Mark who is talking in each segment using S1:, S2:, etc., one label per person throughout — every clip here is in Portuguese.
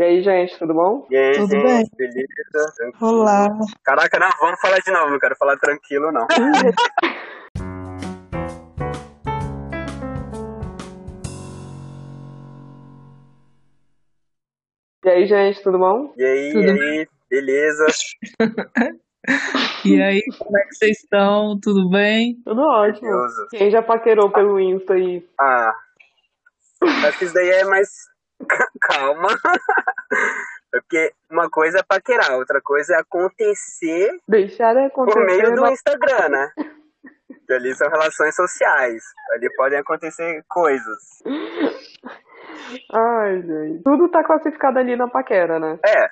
S1: E aí, gente, tudo bom?
S2: E aí,
S3: Tudo
S2: gente,
S3: bem?
S2: beleza? Tranquilo.
S3: Olá.
S2: Caraca, não, vamos falar de novo, não quero falar tranquilo, não.
S1: E aí, gente, tudo bom?
S2: E aí,
S3: Tudo
S2: e aí, beleza?
S3: E aí, como é que vocês estão? Tudo bem?
S1: Tudo ótimo. Quem já paquerou pelo Insta aí?
S2: Ah, acho que isso daí é mais... Calma. É porque uma coisa é paquerar, outra coisa é acontecer
S1: Deixar
S2: por
S1: acontecer.
S2: meio do Instagram, né? Que ali são relações sociais. Ali podem acontecer coisas.
S1: Ai, gente. Tudo tá classificado ali na paquera, né?
S2: É,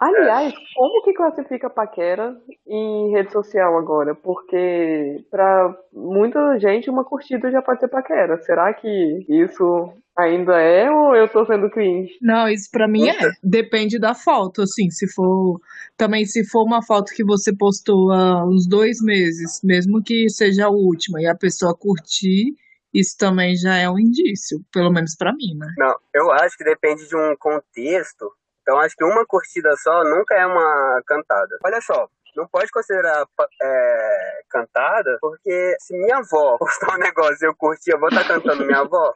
S1: Aliás, como que classifica paquera em rede social agora? Porque pra muita gente uma curtida já pode ser paquera. Será que isso ainda é ou eu tô sendo cringe?
S3: Não, isso pra mim é. Depende da foto, assim, se for. Também se for uma foto que você postou há uns dois meses, mesmo que seja a última, e a pessoa curtir, isso também já é um indício, pelo menos pra mim, né?
S2: Não, eu acho que depende de um contexto. Então, acho que uma curtida só nunca é uma cantada. Olha só, não pode considerar é, cantada, porque se minha avó postar um negócio e eu curtir, eu vou estar cantando minha avó.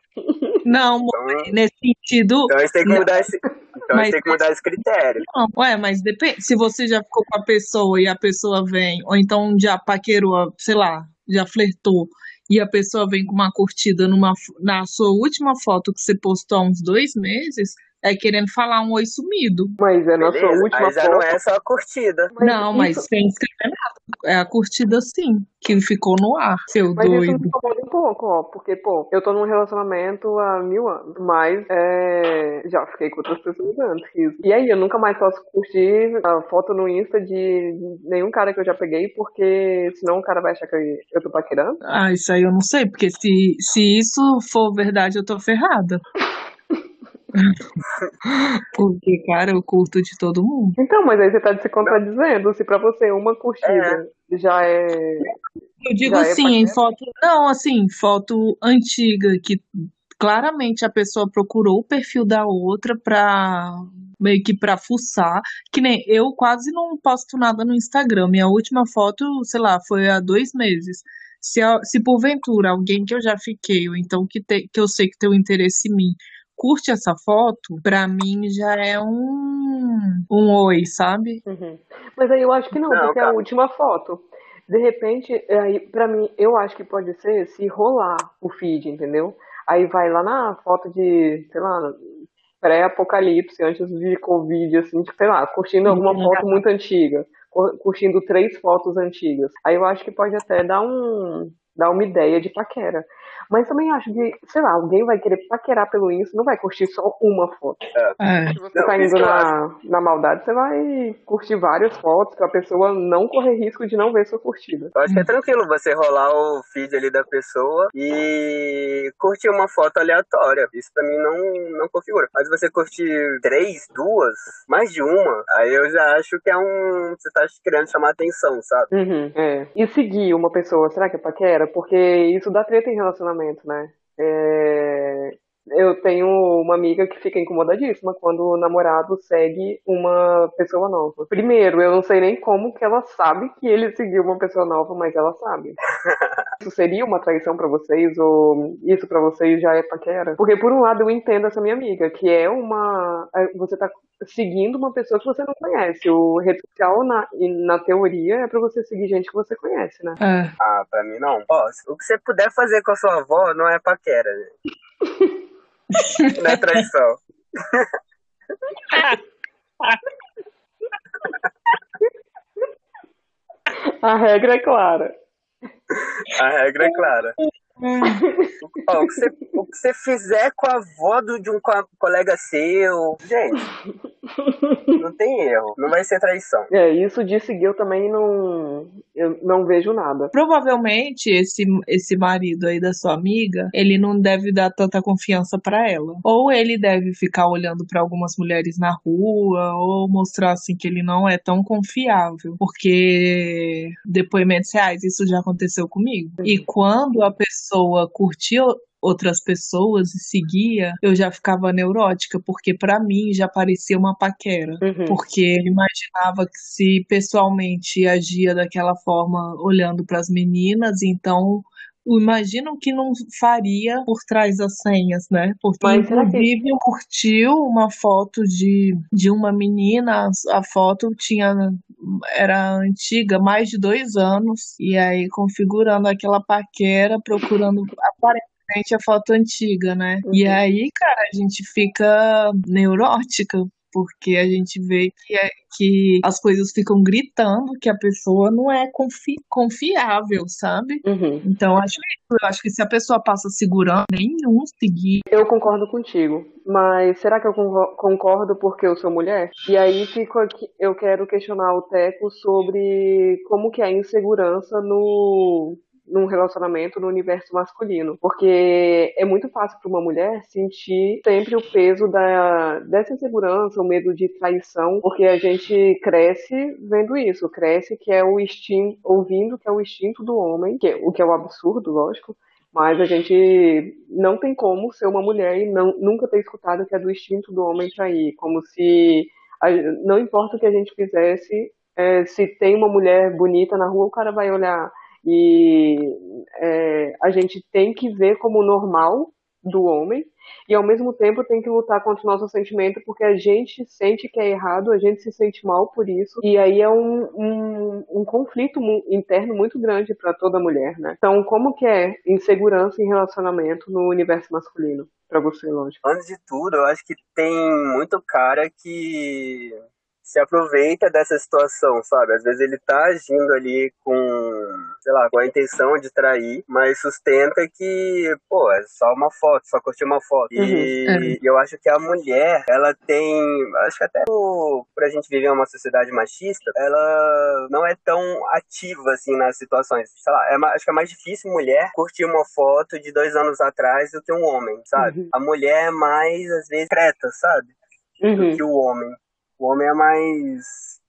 S3: Não,
S2: Então,
S3: nesse sentido.
S2: então a gente tem que mudar esse, então
S3: Mas-
S2: tem que mudar esse critério.
S3: Não, ué, mas depende. Se você já ficou com a pessoa e a pessoa vem, ou então já paquerou, sei lá, já flertou, e a pessoa vem com uma curtida numa, na sua última foto que você postou há uns dois meses, é querendo falar um oi sumido.
S1: Mas é na sua
S2: Beleza?
S1: última
S2: Aí já
S1: foto.
S2: não é só a curtida.
S3: não, mas
S1: isso-
S3: sem escrever nada. É a curtida sim, que ficou no ar, seu
S1: Mas isso
S3: doido.
S1: me incomoda um pouco, ó, porque, pô, eu tô num relacionamento há mil anos, mas é, já fiquei com outras pessoas antes. E aí, eu nunca mais posso curtir a foto no Insta de nenhum cara que eu já peguei, porque senão o cara vai achar que eu tô paquerando.
S3: Ah, isso aí eu não sei, porque se, se isso for verdade, eu tô ferrada. Porque, cara, eu curto de todo mundo.
S1: Então, mas aí você tá se contradizendo, se pra você uma curtida já é.
S3: Eu digo
S1: Já é
S3: assim, em
S1: paquera?
S3: foto. Não, assim, foto antiga, que claramente a pessoa procurou o perfil da outra pra. meio que pra fuçar. Que nem eu quase não posto nada no Instagram. Minha última foto, sei lá, foi há dois meses. Se, se porventura alguém que eu já fiquei, ou então que, te, que eu sei que tem um interesse em mim, curte essa foto, pra mim já é um, um oi, sabe?
S1: Uhum. Mas aí eu acho que não,
S2: Não,
S1: porque é a
S2: cara.
S1: última foto. De repente, aí, pra mim, eu acho que pode ser se rolar o feed, entendeu? Aí vai lá na foto de, sei lá, pré-apocalipse, antes de Covid, assim, tipo, sei lá, curtindo alguma
S3: Uhum.
S1: foto muito antiga, cur- curtindo três fotos antigas. Aí eu acho que pode até dar um, dar uma ideia de paquera. Mas também acho que, sei lá, alguém vai querer paquerar pelo Insta, não vai curtir só uma foto.
S3: É.
S1: Se você
S2: Não,
S1: tá
S2: isso
S1: indo na, na maldade, você vai curtir várias fotos pra pessoa não correr risco de não ver sua curtida.
S2: Eu acho que é tranquilo você rolar o feed ali da pessoa e curtir uma foto aleatória. Isso pra mim não, não configura. Mas você curtir três, duas, mais de uma, aí eu já acho que é um. Você tá querendo chamar atenção, sabe?
S1: Uhum, é. E seguir uma pessoa, será que é paquera? Porque isso dá treta em relacionamento, né? É, Eu tenho uma amiga que fica incomodadíssima quando o namorado segue uma pessoa nova. Primeiro, eu não sei nem como que ela sabe que ele seguiu uma pessoa nova, mas ela sabe. Isso seria uma traição pra vocês ou isso pra vocês já é paquera? Porque por um lado eu entendo essa minha amiga, que é uma é, você tá seguindo uma pessoa que você não conhece. O rede social na, na teoria é pra você seguir gente que você conhece, né?
S3: É.
S2: Ah, pra mim não. Ó, o que você puder fazer com a sua avó não é paquera, gente. Não é traição.
S1: A regra é clara.
S2: A regra é clara. Ó, o, que você, o que você fizer com a avó do- de um co- colega seu, gente, não tem erro. Não vai ser traição.
S1: É, isso de seguir eu também não eu não vejo nada.
S3: Provavelmente esse, esse marido aí da sua amiga, ele não deve dar tanta confiança pra ela. Ou ele deve ficar olhando pra algumas mulheres na rua, ou mostrar assim que ele não é tão confiável, porque depoimentos reais isso já aconteceu comigo. E quando a pessoa curtiu outras pessoas e seguia, eu já ficava neurótica, porque para mim já parecia uma paquera.
S1: Uhum.
S3: Porque imaginava que se pessoalmente agia daquela forma olhando para as meninas, então imagino que não faria por trás das senhas, né? Porque
S1: Mas será que-
S3: inclusive curtiu uma foto de, de uma menina, a foto tinha era antiga, mais de dois anos, e aí configurando aquela paquera, procurando aparentemente a foto antiga, né? E
S1: Uhum.
S3: aí, cara, a gente fica neurótica. Porque a gente vê que, é, que as coisas ficam gritando que a pessoa não é confi- confiável, sabe?
S1: Uhum.
S3: Então, acho que, eu acho que se a pessoa passa segurando, nenhum seguir.
S1: Eu concordo contigo, mas será que eu concordo porque eu sou mulher? E aí fico aqui, eu quero questionar o Teco sobre como que é a insegurança no num relacionamento no universo masculino, porque é muito fácil para uma mulher sentir sempre o peso da dessa insegurança, o medo de traição, porque a gente cresce vendo isso, cresce que é o instinto, ouvindo que é o instinto do homem, que, o que é o absurdo, lógico, mas a gente não tem como ser uma mulher e não, nunca ter escutado que é do instinto do homem trair. Como se não importa o que a gente fizesse, é, se tem uma mulher bonita na rua, o cara vai olhar. E é, a gente tem que ver como normal do homem e ao mesmo tempo tem que lutar contra o nosso sentimento porque a gente sente que é errado, a gente se sente mal por isso e aí é um, um, um conflito interno muito grande para toda mulher, né? Então, como que é insegurança em relacionamento no universo masculino para você, lógico?
S2: Antes de tudo, eu acho que tem muito cara que se aproveita dessa situação, sabe? Às vezes ele tá agindo ali com, sei lá, com a intenção de trair, mas sustenta que, pô, é só uma foto, só curtir uma foto.
S1: Uhum,
S2: e,
S3: é.
S2: e eu acho que a mulher, ela tem, acho que até por, por a gente viver uma sociedade machista, ela não é tão ativa assim nas situações. Sei lá, é, acho que é mais difícil mulher curtir uma foto de dois anos atrás do que um homem, sabe?
S1: Uhum.
S2: A mulher é mais, às vezes, creta, sabe?
S1: Uhum.
S2: Do que o homem. O homem é mais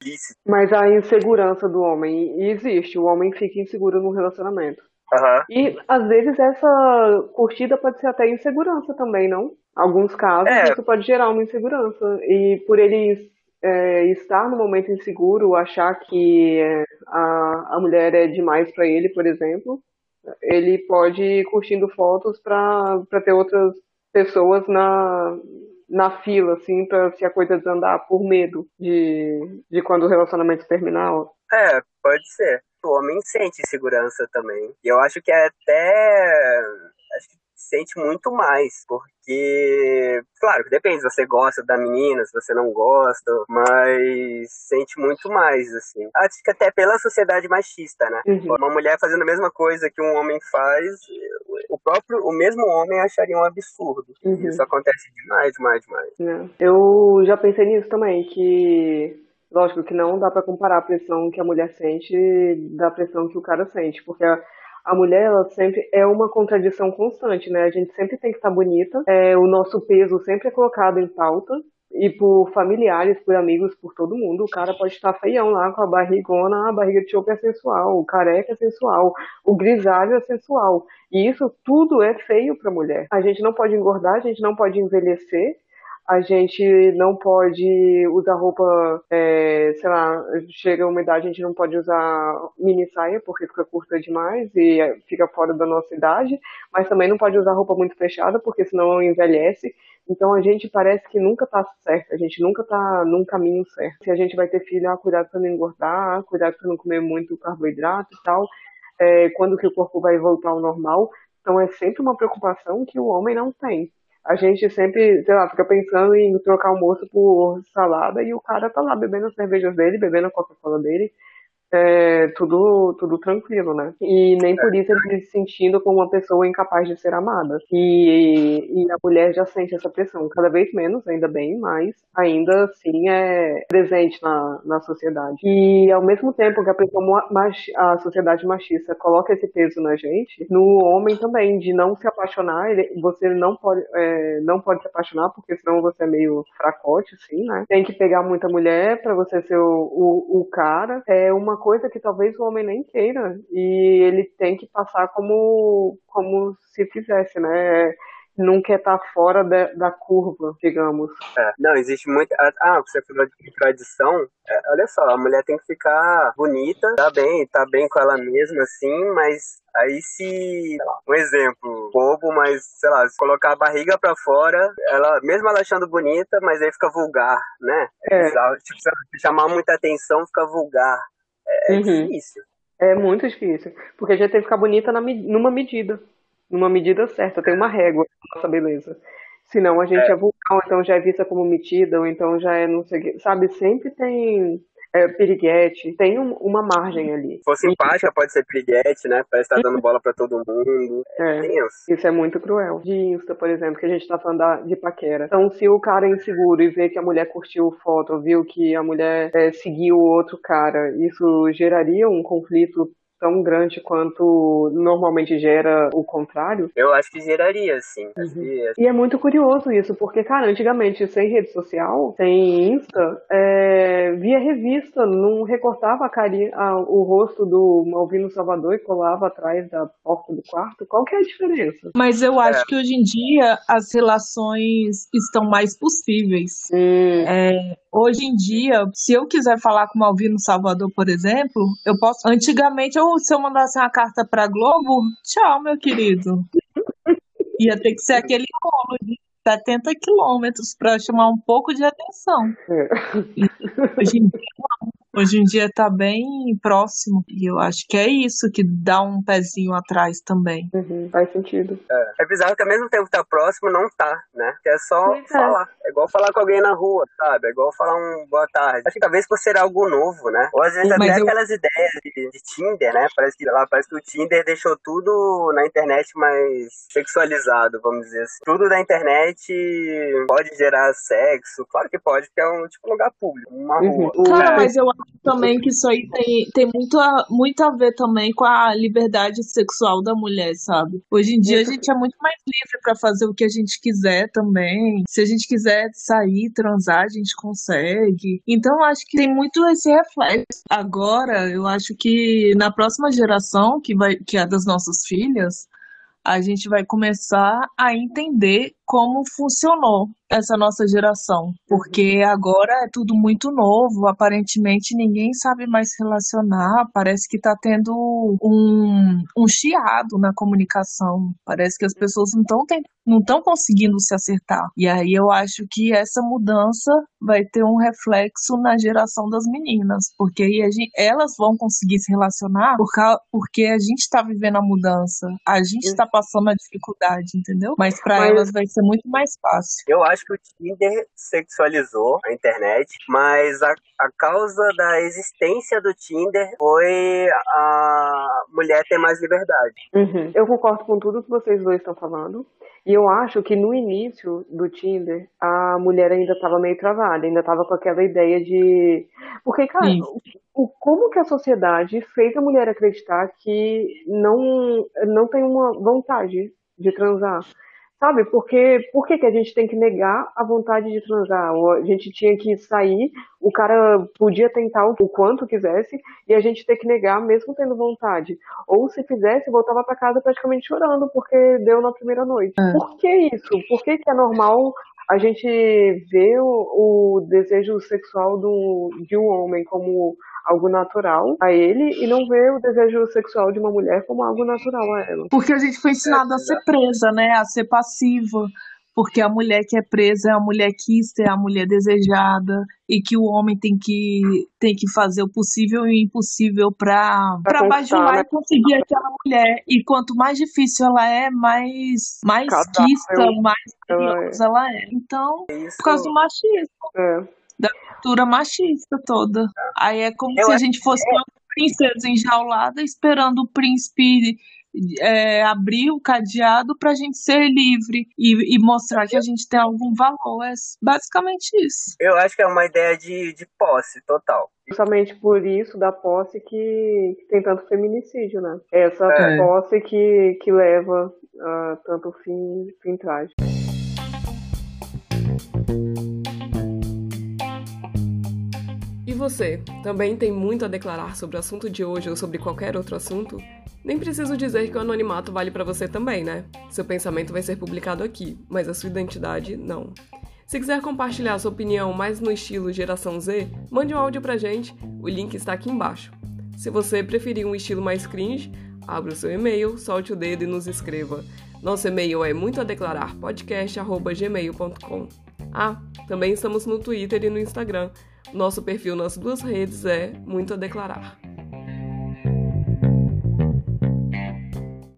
S1: Mas a insegurança do homem existe, o homem fica inseguro no relacionamento.
S2: Aham.
S1: E às vezes essa curtida pode ser até insegurança também, não? Alguns casos
S2: É.
S1: isso pode gerar uma insegurança. E por ele é, estar no momento inseguro, achar que é, a, a mulher é demais pra ele, por exemplo, ele pode ir curtindo fotos pra ter outras pessoas na, na fila, assim, pra se a coisa desandar por medo de, de quando o relacionamento terminar.
S2: É, pode ser. O homem sente insegurança também. E eu acho que é até. Acho que sente muito mais. Porque, claro, que depende se você gosta da menina, se você não gosta, mas sente muito mais, assim. Acho que até pela sociedade machista, né?
S1: Uhum.
S2: Uma mulher fazendo a mesma coisa que um homem faz, o próprio, o mesmo homem acharia um absurdo.
S1: Uhum.
S2: Isso acontece demais, demais, demais.
S1: né? Eu já pensei nisso também, que lógico que não dá pra comparar a pressão que a mulher sente da pressão que o cara sente, porque a, a mulher ela sempre é uma contradição constante, né? A gente sempre tem que estar bonita, é, o nosso peso sempre é colocado em pauta. E por familiares, por amigos, por todo mundo, o cara pode estar feião lá com a barrigona, a barriga de chope é sensual, o careca é sensual, o grisalho é sensual. E isso tudo é feio pra mulher. A gente não pode engordar, a gente não pode envelhecer, a gente não pode usar roupa, é, sei lá, chega uma idade, a gente não pode usar mini saia porque fica curta demais e é, fica fora da nossa idade, mas também não pode usar roupa muito fechada porque senão envelhece. Então a gente parece que nunca tá certo, a gente nunca tá num caminho certo. Se a gente vai ter filho, ah, cuidado pra não engordar, cuidado pra não comer muito carboidrato e tal, é, quando que o corpo vai voltar ao normal. Então é sempre uma preocupação que o homem não tem. A gente sempre, sei lá, fica pensando em trocar almoço por salada e o cara tá lá bebendo as cervejas dele, bebendo a Coca-Cola dele, é, tudo, tudo tranquilo, né? E nem por isso ele se sentindo como uma pessoa incapaz de ser amada. E, e a mulher já sente essa pressão, cada vez menos, ainda bem, mas ainda assim é presente na, na sociedade. E ao mesmo tempo que a, mach- a sociedade machista coloca esse peso na gente, no homem também, de não se apaixonar, ele, você não pode, é, não pode se apaixonar, porque senão você é meio fracote, assim, né? Tem que pegar muita mulher pra você ser o, o, o cara. É uma coisa que talvez o homem nem queira e ele tem que passar como, como se fizesse, né? não quer estar tá fora da, da curva, digamos.
S2: É, não, existe muito. Ah, você falou de tradição. É, olha só, a mulher tem que ficar bonita, tá bem, tá bem com ela mesma, assim, mas aí se. Lá, um exemplo, bobo, mas, sei lá, se colocar a barriga pra fora, ela, mesmo ela achando bonita, mas aí fica vulgar, né? É. Tipo, se chamar muita atenção, fica vulgar. É, uhum. difícil.
S1: É muito difícil. Porque a gente tem que ficar bonita na, numa medida numa medida certa, tem uma régua nossa beleza. Senão a gente é, é vulgar, ou então já é vista como metida, ou então já é não sei o Sabe, sempre tem é, piriguete, tem um, uma margem ali.
S2: Se for simpática, pode ser piriguete, né? Parece estar tá dando bola pra todo mundo.
S1: É, isso. isso é muito cruel. De Insta, por exemplo, que a gente tá falando de paquera. Então, se o cara é inseguro e vê que a mulher curtiu foto, viu que a mulher é, seguiu o outro cara, isso geraria um conflito tão grande quanto normalmente gera o contrário?
S2: Eu acho que geraria, sim.
S1: Uhum. E é muito curioso isso, porque, cara, antigamente, sem rede social, sem Insta, é, via revista, não recortava a carinha, a, o rosto do Malvino Salvador e colava atrás da porta do quarto. Qual que é a diferença?
S3: Mas eu acho é. que hoje em dia as relações estão mais possíveis.
S1: Hum.
S3: É, hoje em dia, se eu quiser falar com o Malvino Salvador, por exemplo, eu posso. Antigamente eu se eu mandasse uma carta pra Globo, tchau, meu querido. Ia ter que ser aquele rolo de 70 quilômetros para chamar um pouco de atenção. É. Hoje em dia. Hoje em dia tá bem próximo. E eu acho que é isso que dá um pezinho atrás também.
S1: Uhum, faz sentido.
S2: É. é bizarro que ao mesmo tempo tá próximo, não tá, né? Que é só é. falar. É igual falar com alguém na rua, sabe? É igual falar um boa tarde. Acho que talvez por ser algo novo, né? Ou às vezes Sim, até eu... aquelas ideias de, de, Tinder, né? Parece que lá, parece que o Tinder deixou tudo na internet mais sexualizado, vamos dizer assim. Tudo da internet pode gerar sexo. Claro que pode, porque é um tipo um lugar público, uma uhum. rua.
S3: Cara, mas eu também que isso aí tem, tem muito, a, muito a ver também com a liberdade sexual da mulher, sabe? Hoje em dia a gente é muito mais livre para fazer o que a gente quiser também. Se a gente quiser sair, transar, a gente consegue. Então acho que tem muito esse reflexo. Agora, eu acho que na próxima geração, que, vai, que é das nossas filhas, a gente vai começar a entender como funcionou essa nossa geração, porque agora é tudo muito novo, aparentemente ninguém sabe mais relacionar, parece que está tendo um, um chiado na comunicação, parece que as pessoas não estão não estão conseguindo se acertar. E aí eu acho que essa mudança vai ter um reflexo na geração das meninas, porque aí gente, elas vão conseguir se relacionar porque a gente está vivendo a mudança, a gente está passando a dificuldade, entendeu? Mas para elas vai ser muito mais fácil.
S2: Eu acho que o Tinder sexualizou a internet, mas a, a causa da existência do Tinder foi a mulher ter mais liberdade.
S1: Uhum. Eu concordo com tudo que vocês dois estão falando. E eu acho que no início do Tinder, a mulher ainda estava meio travada, ainda estava com aquela ideia de. Porque, cara, o, como que a sociedade fez a mulher acreditar que não, não tem uma vontade de transar? Sabe? Porque por que, que a gente tem que negar a vontade de transar? Ou a gente tinha que sair, o cara podia tentar o quanto quisesse e a gente ter que negar mesmo tendo vontade. Ou se fizesse, voltava para casa praticamente chorando porque deu na primeira noite. É. Por que isso? Por que, que é normal a gente ver o, o desejo sexual do, de um homem como algo natural a ele e não ver o desejo sexual de uma mulher como algo natural a ela.
S3: Porque a gente foi ensinado é, a ser presa, né? A ser passiva. Porque a mulher que é presa é a mulher quista, é a mulher desejada, e que o homem tem que, tem que fazer o possível e o impossível para bajular né? e conseguir aquela mulher. E quanto mais difícil ela é, mais, mais quista, mais perigosa ela é. Então, Isso. por causa do machismo.
S1: É
S3: da cultura machista toda. Aí é como Eu se a gente fosse uma princesa enjaulada esperando o príncipe é, abrir o cadeado para a gente ser livre e, e, mostrar que a gente tem algum valor. É basicamente isso.
S2: Eu acho que é uma ideia de, de posse total.
S1: Justamente por isso da posse que, que tem tanto feminicídio, né? Essa é. posse que, que leva a tanto fim, fim trágico.
S4: Você, também tem muito a declarar sobre o assunto de hoje ou sobre qualquer outro assunto? Nem preciso dizer que o anonimato vale para você também, né? Seu pensamento vai ser publicado aqui, mas a sua identidade não. Se quiser compartilhar sua opinião mais no estilo geração Z, mande um áudio pra gente, o link está aqui embaixo. Se você preferir um estilo mais cringe, abra o seu e-mail, solte o dedo e nos escreva. Nosso e-mail é muitoadeclararpodcast.gmail.com Ah, também estamos no Twitter e no Instagram. Nosso perfil nas duas redes é Muito a Declarar.